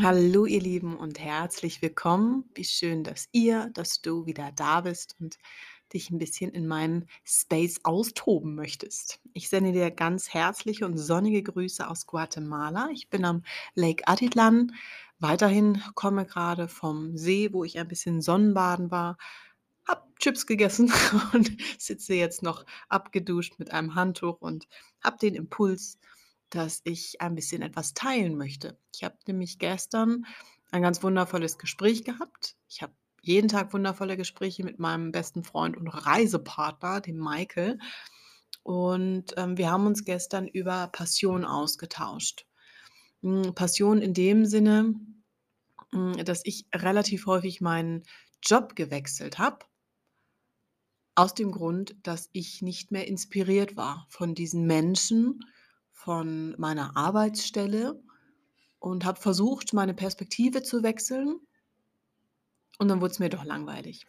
Hallo ihr Lieben und herzlich willkommen. Wie schön, dass ihr, dass du wieder da bist und dich ein bisschen in meinem Space austoben möchtest. Ich sende dir ganz herzliche und sonnige Grüße aus Guatemala. Ich bin am Lake Atitlan. Weiterhin komme gerade vom See, wo ich ein bisschen Sonnenbaden war, habe Chips gegessen und sitze jetzt noch abgeduscht mit einem Handtuch und habe den Impuls, dass ich ein bisschen etwas teilen möchte. Ich habe nämlich gestern ein ganz wundervolles Gespräch gehabt. Ich habe jeden Tag wundervolle Gespräche mit meinem besten Freund und Reisepartner, dem Michael. Und ähm, wir haben uns gestern über Passion ausgetauscht. Hm, Passion in dem Sinne, hm, dass ich relativ häufig meinen Job gewechselt habe. Aus dem Grund, dass ich nicht mehr inspiriert war von diesen Menschen, von meiner Arbeitsstelle und habe versucht, meine Perspektive zu wechseln. Und dann wurde es mir doch langweilig.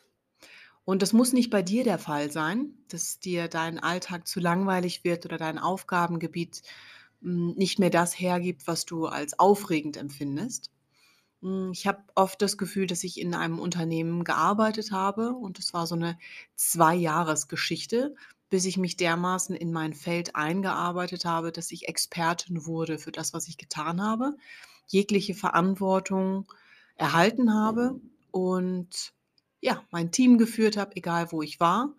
Und das muss nicht bei dir der Fall sein, dass dir dein Alltag zu langweilig wird oder dein Aufgabengebiet hm, nicht mehr das hergibt, was du als aufregend empfindest. Hm, ich habe oft das Gefühl, dass ich in einem Unternehmen gearbeitet habe und es war so eine Zwei-Jahres-Geschichte, bis ich mich dermaßen in mein Feld eingearbeitet habe, dass ich Expertin wurde für das, was ich getan habe, jegliche Verantwortung erhalten habe und ja, mein Team geführt habe, egal wo ich war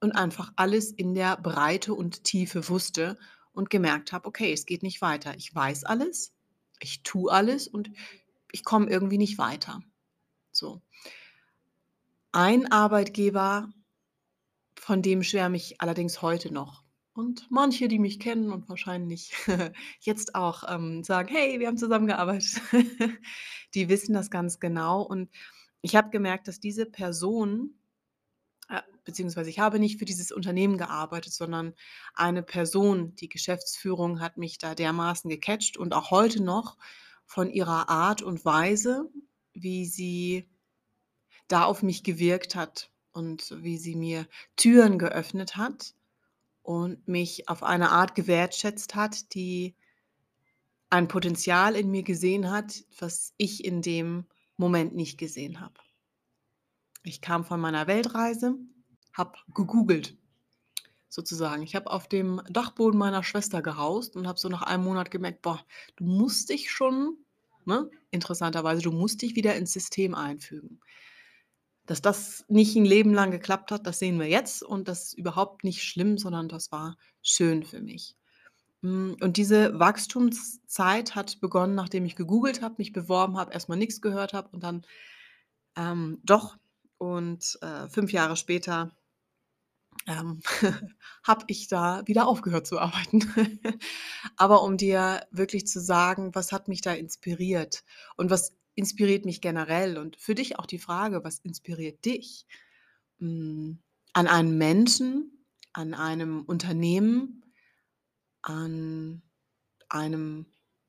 und einfach alles in der Breite und Tiefe wusste und gemerkt habe, okay, es geht nicht weiter. Ich weiß alles, ich tue alles und ich komme irgendwie nicht weiter. So. Ein Arbeitgeber von dem schwärme ich allerdings heute noch. Und manche, die mich kennen und wahrscheinlich jetzt auch ähm, sagen, hey, wir haben zusammengearbeitet, die wissen das ganz genau. Und ich habe gemerkt, dass diese Person, äh, beziehungsweise ich habe nicht für dieses Unternehmen gearbeitet, sondern eine Person, die Geschäftsführung hat mich da dermaßen gecatcht und auch heute noch von ihrer Art und Weise, wie sie da auf mich gewirkt hat, und wie sie mir Türen geöffnet hat und mich auf eine Art gewertschätzt hat, die ein Potenzial in mir gesehen hat, was ich in dem Moment nicht gesehen habe. Ich kam von meiner Weltreise, habe gegoogelt sozusagen. Ich habe auf dem Dachboden meiner Schwester gehaust und habe so nach einem Monat gemerkt, boah, du musst dich schon, ne, interessanterweise, du musst dich wieder ins System einfügen. Dass das nicht ein Leben lang geklappt hat, das sehen wir jetzt und das ist überhaupt nicht schlimm, sondern das war schön für mich. Hm, und diese Wachstumszeit hat begonnen, nachdem ich gegoogelt habe, mich beworben habe, erstmal nichts gehört habe und dann, ähm, doch. Und, äh, 5 Jahre später, ähm, habe ich da wieder aufgehört zu arbeiten. Aber um dir wirklich zu sagen, was hat mich da inspiriert und was inspiriert mich generell? Und für dich auch die Frage, was inspiriert dich? Hm, an einem Menschen, an einem Unternehmen, an einem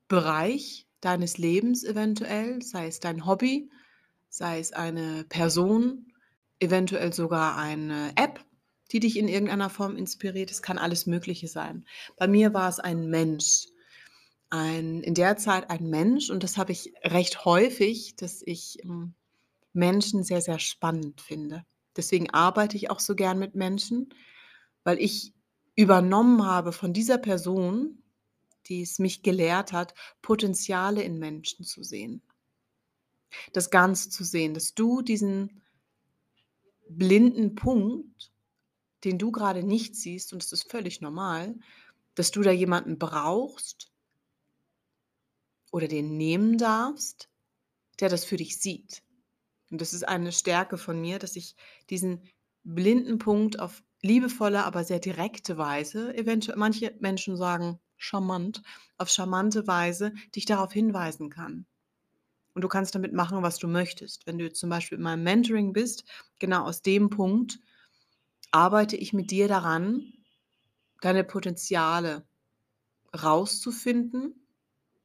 Bereich deines Lebens eventuell, sei es dein Hobby, sei es eine Person, eventuell sogar eine App, die dich in irgendeiner Form inspiriert. Es kann alles Mögliche sein. Bei mir war es ein Mensch, ein in der Zeit ein Mensch und das habe ich recht häufig, dass ich, hm, Menschen sehr, sehr spannend finde. Deswegen arbeite ich auch so gern mit Menschen, weil ich übernommen habe von dieser Person, die es mich gelehrt hat, Potenziale in Menschen zu sehen. Das Ganze zu sehen, dass du diesen blinden Punkt, den du gerade nicht siehst, und das ist völlig normal, dass du da jemanden brauchst, oder den nehmen darfst, der das für dich sieht. Und das ist eine Stärke von mir, dass ich diesen blinden Punkt auf liebevolle, aber sehr direkte Weise, eventuell manche Menschen sagen charmant, auf charmante Weise dich darauf hinweisen kann. Und du kannst damit machen, was du möchtest. Wenn du zum Beispiel in meinem Mentoring bist, genau aus dem Punkt arbeite ich mit dir daran, deine Potenziale rauszufinden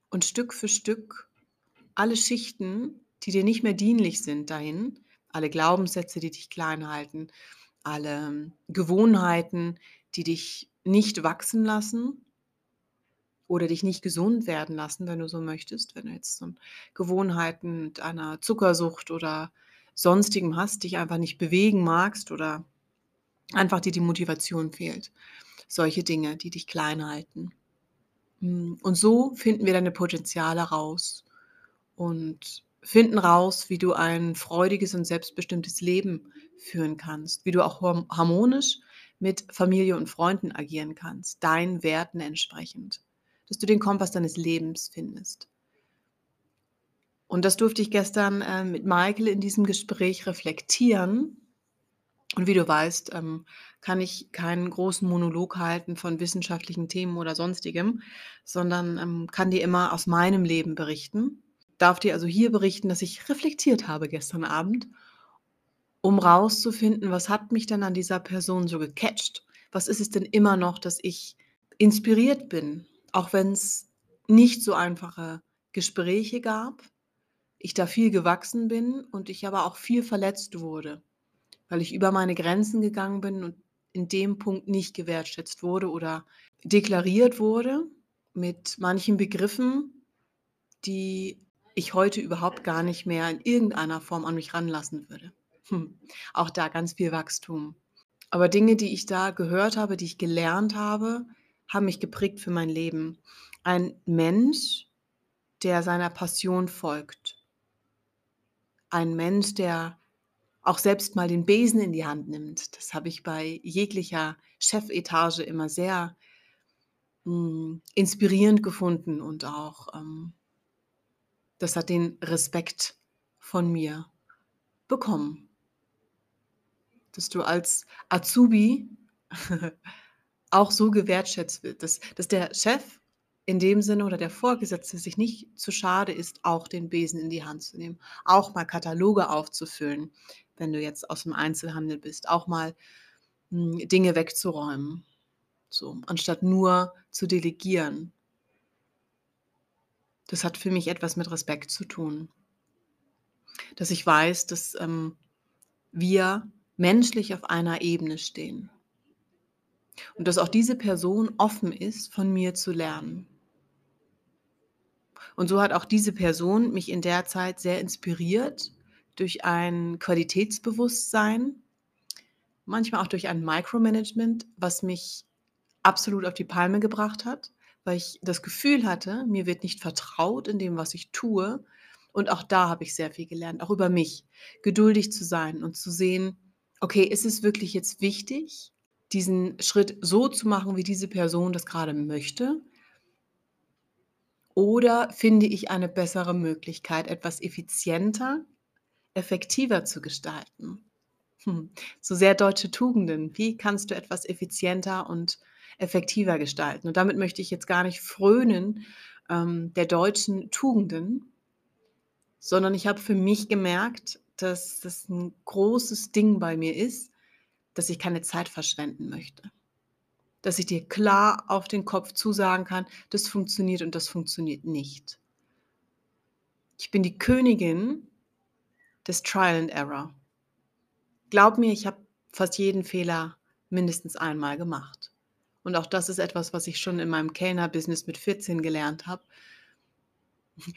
und Stück für Stück alle Schichten, die dir nicht mehr dienlich sind, dahin, alle Glaubenssätze, die dich klein halten, alle Gewohnheiten, die dich nicht wachsen lassen oder dich nicht gesund werden lassen, wenn du so möchtest, wenn du jetzt so Gewohnheiten mit einer Zuckersucht oder Sonstigem hast, dich einfach nicht bewegen magst oder einfach dir die Motivation fehlt. Solche Dinge, die dich klein halten. Hm, und so finden wir deine Potenziale raus und finden raus, wie du ein freudiges und selbstbestimmtes Leben führen kannst, wie du auch harmonisch mit Familie und Freunden agieren kannst, deinen Werten entsprechend, dass du den Kompass deines Lebens findest. Und das durfte ich gestern äh, mit Michael in diesem Gespräch reflektieren. Und wie du weißt, ähm, kann ich keinen großen Monolog halten von wissenschaftlichen Themen oder sonstigem, sondern ähm, kann dir immer aus meinem Leben berichten. Darf dir also hier berichten, dass ich reflektiert habe gestern Abend, um rauszufinden, was hat mich denn an dieser Person so gecatcht? Was ist es denn immer noch, dass ich inspiriert bin, auch wenn es nicht so einfache Gespräche gab, ich da viel gewachsen bin und ich aber auch viel verletzt wurde, weil ich über meine Grenzen gegangen bin und in dem Punkt nicht gewertschätzt wurde oder deklariert wurde mit manchen Begriffen, die ich heute überhaupt gar nicht mehr in irgendeiner Form an mich ranlassen würde. Hm. Auch da ganz viel Wachstum. Aber Dinge, die ich da gehört habe, die ich gelernt habe, haben mich geprägt für mein Leben. Ein Mensch, der seiner Passion folgt, ein Mensch, der auch selbst mal den Besen in die Hand nimmt. Das habe ich bei jeglicher Chefetage immer sehr mh, hm, inspirierend gefunden und auch ähm, das hat den Respekt von mir bekommen. Dass du als Azubi auch so gewertschätzt wird, dass, dass der Chef in dem Sinne oder der Vorgesetzte sich nicht zu schade ist, auch den Besen in die Hand zu nehmen, auch mal Kataloge aufzufüllen, wenn du jetzt aus dem Einzelhandel bist, auch mal hm, Dinge wegzuräumen, so anstatt nur zu delegieren. Das hat für mich etwas mit Respekt zu tun, dass ich weiß, dass ähm, wir menschlich auf einer Ebene stehen und dass auch diese Person offen ist, von mir zu lernen. Und so hat auch diese Person mich in der Zeit sehr inspiriert durch ein Qualitätsbewusstsein, manchmal auch durch ein Micromanagement, was mich absolut auf die Palme gebracht hat, weil ich das Gefühl hatte, mir wird nicht vertraut in dem, was ich tue. Und auch da habe ich sehr viel gelernt, auch über mich, geduldig zu sein und zu sehen, okay, ist es wirklich jetzt wichtig, diesen Schritt so zu machen, wie diese Person das gerade möchte? Oder finde ich eine bessere Möglichkeit, etwas effizienter, effektiver zu gestalten? Hm. So sehr deutsche Tugenden. Wie kannst du etwas effizienter und effektiver gestalten? Und damit möchte ich jetzt gar nicht frönen ähm, der deutschen Tugenden, sondern ich habe für mich gemerkt, dass das ein großes Ding bei mir ist, dass ich keine Zeit verschwenden möchte dass ich dir klar auf den Kopf zusagen kann, das funktioniert und das funktioniert nicht. Ich bin die Königin des Trial and Error. Glaub mir, ich habe fast jeden Fehler mindestens einmal gemacht. Und auch das ist etwas, was ich schon in meinem Kellner-Business mit 14 gelernt habe.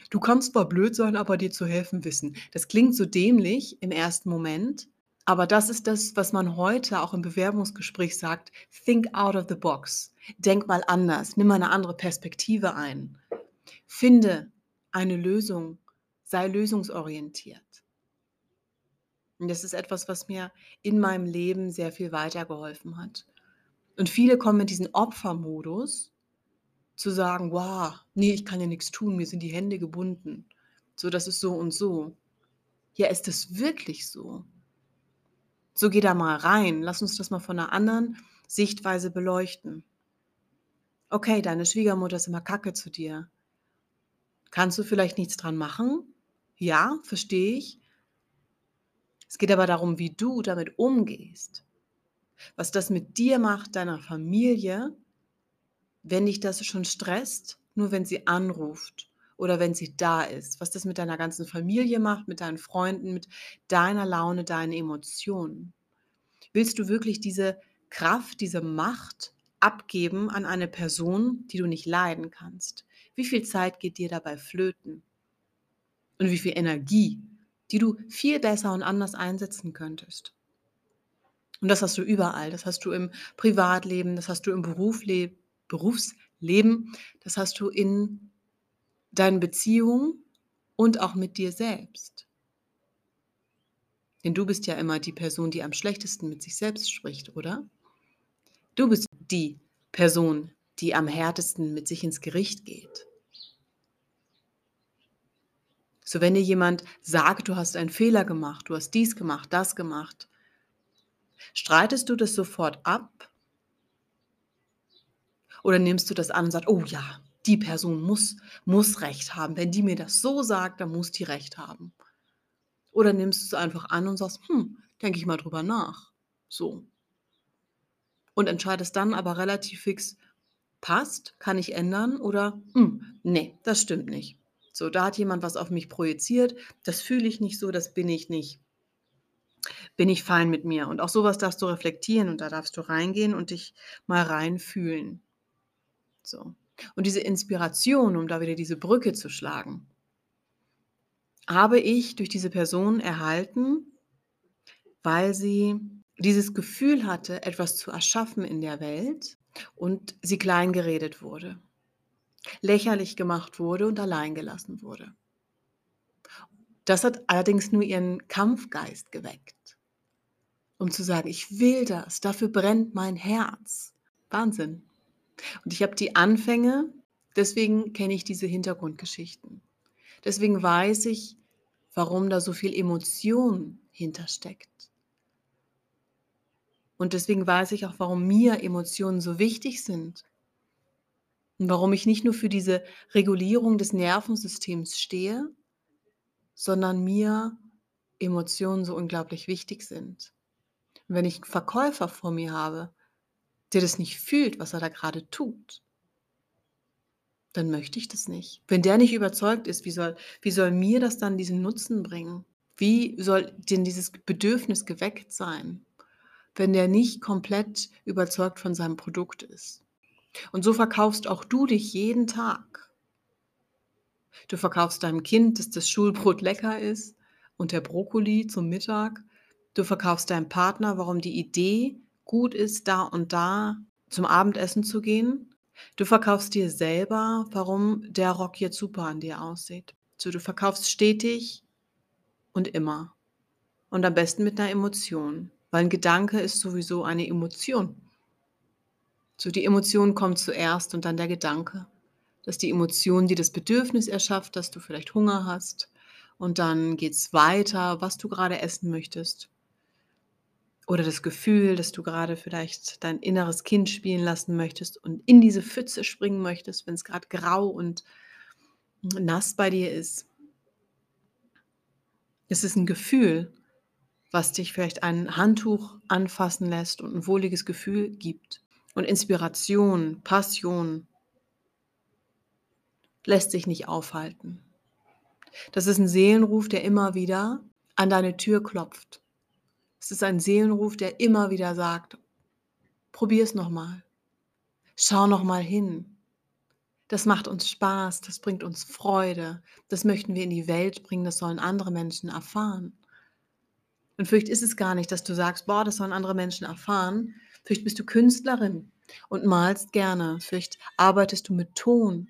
Du kannst zwar blöd sein, aber dir zu helfen wissen. Das klingt so dämlich im ersten Moment, aber das ist das, was man heute auch im Bewerbungsgespräch sagt, think out of the box. Denk mal anders, nimm mal eine andere Perspektive ein. Finde eine Lösung, sei lösungsorientiert. Und das ist etwas, was mir in meinem Leben sehr viel weitergeholfen hat. Und viele kommen in diesen Opfermodus, zu sagen, wow, nee, ich kann ja nichts tun, mir sind die Hände gebunden. So, das ist so und so. Ja, ist das wirklich so? So geh da mal rein. Lass uns das mal von einer anderen Sichtweise beleuchten. Okay, deine Schwiegermutter ist immer kacke zu dir. Kannst du vielleicht nichts dran machen? Ja, verstehe ich. Es geht aber darum, wie du damit umgehst. Was das mit dir macht, deiner Familie, wenn dich das schon stresst, nur wenn sie anruft oder wenn sie da ist, was das mit deiner ganzen Familie macht, mit deinen Freunden, mit deiner Laune, deinen Emotionen. Willst du wirklich diese Kraft, diese Macht abgeben an eine Person, die du nicht leiden kannst? Wie viel Zeit geht dir dabei flöten? Und wie viel Energie, die du viel besser und anders einsetzen könntest? Und das hast du überall. Das hast du im Privatleben, das hast du im Berufle Berufsleben, das hast du in deinen Beziehungen und auch mit dir selbst. Denn du bist ja immer die Person, die am schlechtesten mit sich selbst spricht, oder? Du bist die Person, die am härtesten mit sich ins Gericht geht. So, wenn dir jemand sagt, du hast einen Fehler gemacht, du hast dies gemacht, das gemacht, streitest du das sofort ab? Oder nimmst du das an und sagst, oh ja, die Person muss, muss Recht haben. Wenn die mir das so sagt, dann muss die Recht haben. Oder nimmst du es einfach an und sagst, hm, denke ich mal drüber nach. So. Und entscheidest dann aber relativ fix, passt, kann ich ändern oder, hm, nee, das stimmt nicht. So, da hat jemand was auf mich projiziert, das fühle ich nicht so, das bin ich nicht. Bin ich fein mit mir. Und auch sowas darfst du reflektieren und da darfst du reingehen und dich mal reinfühlen. So. Und diese Inspiration, um da wieder diese Brücke zu schlagen, habe ich durch diese Person erhalten, weil sie dieses Gefühl hatte, etwas zu erschaffen in der Welt und sie klein geredet wurde, lächerlich gemacht wurde und allein gelassen wurde. Das hat allerdings nur ihren Kampfgeist geweckt, um zu sagen, ich will das, dafür brennt mein Herz. Wahnsinn. Und ich habe die Anfänge, deswegen kenne ich diese Hintergrundgeschichten. Deswegen weiß ich, warum da so viel Emotion hintersteckt. Und deswegen weiß ich auch, warum mir Emotionen so wichtig sind. Und warum ich nicht nur für diese Regulierung des Nervensystems stehe, sondern mir Emotionen so unglaublich wichtig sind. Und wenn ich einen Verkäufer vor mir habe, der das nicht fühlt, was er da gerade tut, dann möchte ich das nicht. Wenn der nicht überzeugt ist, wie soll, wie soll mir das dann diesen Nutzen bringen? Wie soll denn dieses Bedürfnis geweckt sein, wenn der nicht komplett überzeugt von seinem Produkt ist? Und so verkaufst auch du dich jeden Tag. Du verkaufst deinem Kind, dass das Schulbrot lecker ist und der Brokkoli zum Mittag. Du verkaufst deinem Partner, warum die Idee gut ist, da und da zum Abendessen zu gehen Du verkaufst dir selber, warum der Rock jetzt super an dir aussieht. So, du verkaufst stetig und immer. Und am besten mit einer Emotion, weil ein Gedanke ist sowieso eine Emotion. So, die Emotion kommt zuerst und dann der Gedanke. Das ist die Emotion, die das Bedürfnis erschafft, dass du vielleicht Hunger hast. Und dann geht es weiter, was du gerade essen möchtest. Oder das Gefühl, dass du gerade vielleicht dein inneres Kind spielen lassen möchtest und in diese Pfütze springen möchtest, wenn es gerade grau und nass bei dir ist. Es ist ein Gefühl, was dich vielleicht ein Handtuch anfassen lässt und ein wohliges Gefühl gibt. Und Inspiration, Passion lässt sich nicht aufhalten. Das ist ein Seelenruf, der immer wieder an deine Tür klopft es ist ein Seelenruf, der immer wieder sagt, probier es nochmal. Schau nochmal hin. Das macht uns Spaß, das bringt uns Freude, das möchten wir in die Welt bringen, das sollen andere Menschen erfahren. Und vielleicht ist es gar nicht, dass du sagst, boah, das sollen andere Menschen erfahren. Vielleicht bist du Künstlerin und malst gerne. Vielleicht arbeitest du mit Ton.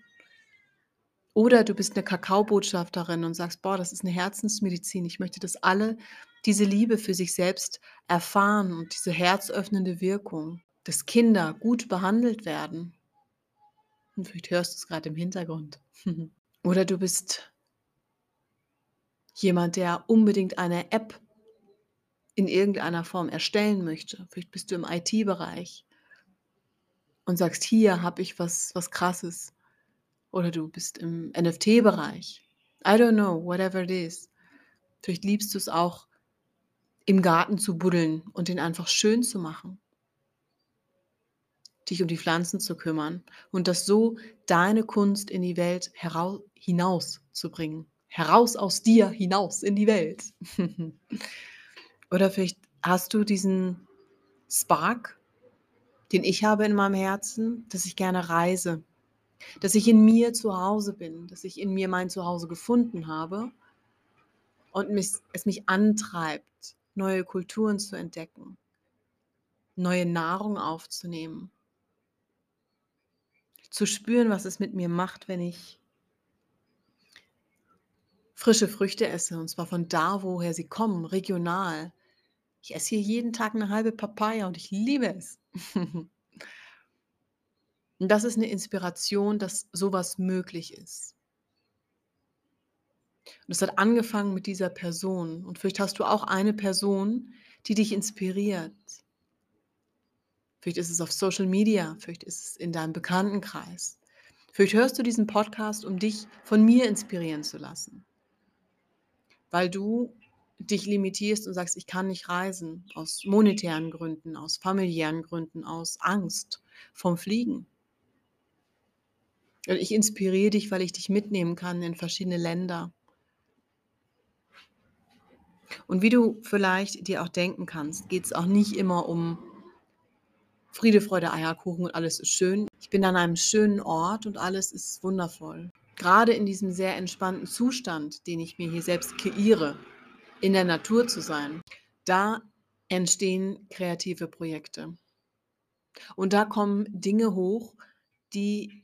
Oder du bist eine Kakaobotschafterin und sagst, boah, das ist eine Herzensmedizin. Ich möchte, dass alle diese Liebe für sich selbst erfahren und diese herzöffnende Wirkung, dass Kinder gut behandelt werden. Und vielleicht hörst du es gerade im Hintergrund. Oder du bist jemand, der unbedingt eine App in irgendeiner Form erstellen möchte. Vielleicht bist du im IT-Bereich und sagst, hier habe ich was, was Krasses. Oder du bist im NFT-Bereich. I don't know, whatever it is. Vielleicht liebst du es auch, im Garten zu buddeln und den einfach schön zu machen. Dich um die Pflanzen zu kümmern und das so deine Kunst in die Welt heraus, hinaus zu bringen. Heraus aus dir, hinaus in die Welt. Oder vielleicht hast du diesen Spark, den ich habe in meinem Herzen, dass ich gerne reise, dass ich in mir zu Hause bin, dass ich in mir mein Zuhause gefunden habe und mich, es mich antreibt, neue Kulturen zu entdecken, neue Nahrung aufzunehmen, zu spüren, was es mit mir macht, wenn ich frische Früchte esse, und zwar von da, woher sie kommen, regional. Ich esse hier jeden Tag eine halbe Papaya und ich liebe es. und das ist eine Inspiration, dass sowas möglich ist. Und es hat angefangen mit dieser Person. Und vielleicht hast du auch eine Person, die dich inspiriert. Vielleicht ist es auf Social Media, vielleicht ist es in deinem Bekanntenkreis. Vielleicht hörst du diesen Podcast, um dich von mir inspirieren zu lassen. Weil du dich limitierst und sagst, ich kann nicht reisen, aus monetären Gründen, aus familiären Gründen, aus Angst vom Fliegen. Und ich inspiriere dich, weil ich dich mitnehmen kann in verschiedene Länder. Und wie du vielleicht dir auch denken kannst, geht es auch nicht immer um Friede, Freude, Eierkuchen und alles ist schön. Ich bin an einem schönen Ort und alles ist wundervoll. Gerade in diesem sehr entspannten Zustand, den ich mir hier selbst kreiere, in der Natur zu sein, da entstehen kreative Projekte. Und da kommen Dinge hoch, die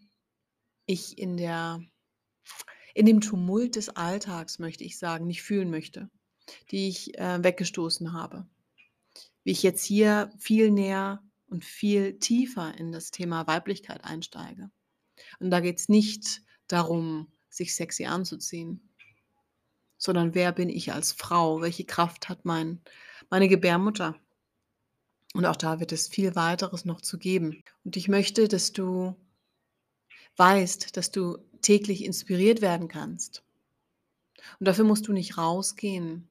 ich in der in dem Tumult des Alltags, möchte ich sagen, nicht fühlen möchte, die ich äh, weggestoßen habe. Wie ich jetzt hier viel näher und viel tiefer in das Thema Weiblichkeit einsteige. Und da geht es nicht darum, sich sexy anzuziehen, sondern wer bin ich als Frau? Welche Kraft hat mein, meine Gebärmutter? Und auch da wird es viel weiteres noch zu geben. Und ich möchte, dass du weißt, dass du täglich inspiriert werden kannst. Und dafür musst du nicht rausgehen,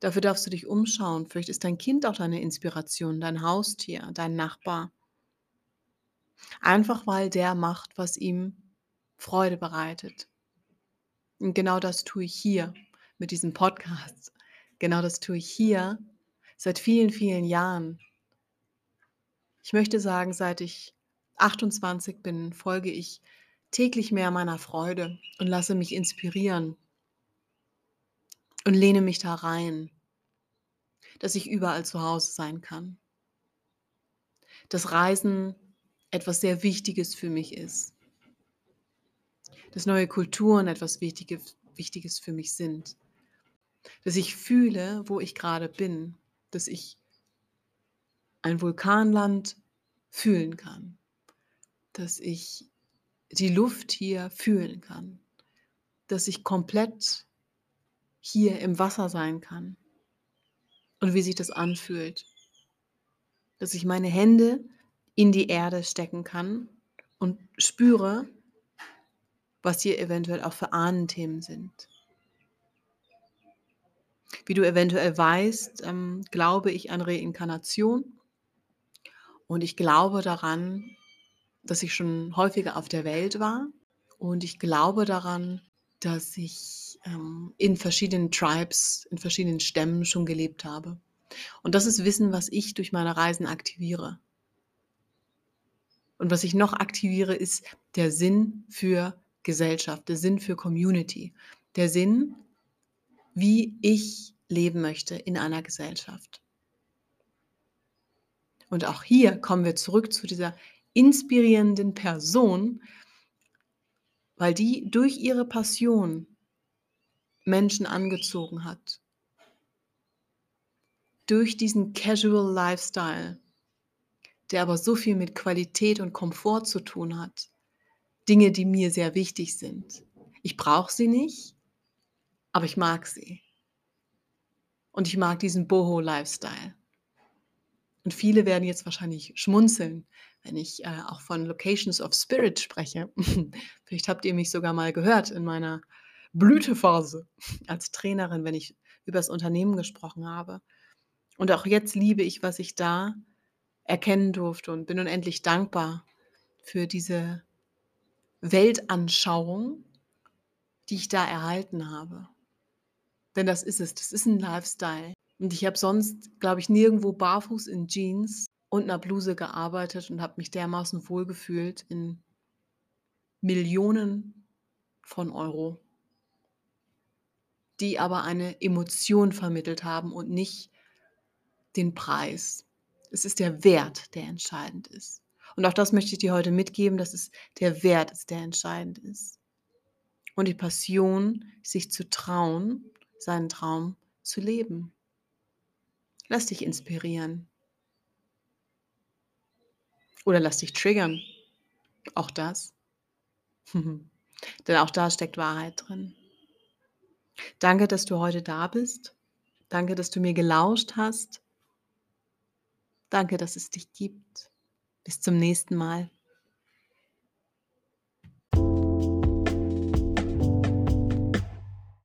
Dafür darfst du dich umschauen. Vielleicht ist dein Kind auch deine Inspiration, dein Haustier, dein Nachbar. Einfach weil der macht, was ihm Freude bereitet. Und genau das tue ich hier mit diesem Podcast. Genau das tue ich hier seit vielen, vielen Jahren. Ich möchte sagen, seit ich 28 bin, folge ich täglich mehr meiner Freude und lasse mich inspirieren und lehne mich da rein, dass ich überall zu Hause sein kann. Dass Reisen etwas sehr Wichtiges für mich ist. Dass neue Kulturen etwas Wichtiges, Wichtiges für mich sind. Dass ich fühle, wo ich gerade bin. Dass ich ein Vulkanland fühlen kann. Dass ich die Luft hier fühlen kann. Dass ich komplett hier im Wasser sein kann und wie sich das anfühlt. Dass ich meine Hände in die Erde stecken kann und spüre, was hier eventuell auch für Ahnenthemen sind. Wie du eventuell weißt, ähm, glaube ich an Reinkarnation und ich glaube daran, dass ich schon häufiger auf der Welt war und ich glaube daran, dass ich ähm, in verschiedenen Tribes, in verschiedenen Stämmen schon gelebt habe. Und das ist Wissen, was ich durch meine Reisen aktiviere. Und was ich noch aktiviere, ist der Sinn für Gesellschaft, der Sinn für Community, der Sinn, wie ich leben möchte in einer Gesellschaft. Und auch hier kommen wir zurück zu dieser inspirierenden Person, weil die durch ihre Passion Menschen angezogen hat. Durch diesen Casual Lifestyle, der aber so viel mit Qualität und Komfort zu tun hat. Dinge, die mir sehr wichtig sind. Ich brauche sie nicht, aber ich mag sie. Und ich mag diesen Boho-Lifestyle. Und viele werden jetzt wahrscheinlich schmunzeln, wenn ich äh, auch von Locations of Spirit spreche. Vielleicht habt ihr mich sogar mal gehört in meiner Blütephase als Trainerin, wenn ich über das Unternehmen gesprochen habe. Und auch jetzt liebe ich, was ich da erkennen durfte und bin unendlich dankbar für diese Weltanschauung, die ich da erhalten habe. Denn das ist es, das ist ein Lifestyle. Und ich habe sonst, glaube ich, nirgendwo barfuß in Jeans und 'ner Bluse gearbeitet und habe mich dermaßen wohlgefühlt in Millionen von Euro die aber eine Emotion vermittelt haben und nicht den Preis. Es ist der Wert, der entscheidend ist. Und auch das möchte ich dir heute mitgeben, dass es der Wert ist, der entscheidend ist. Und die Passion, sich zu trauen, seinen Traum zu leben. Lass dich inspirieren. Oder lass dich triggern. Auch das. Denn auch da steckt Wahrheit drin. Danke, dass du heute da bist. Danke, dass du mir gelauscht hast. Danke, dass es dich gibt. Bis zum nächsten Mal.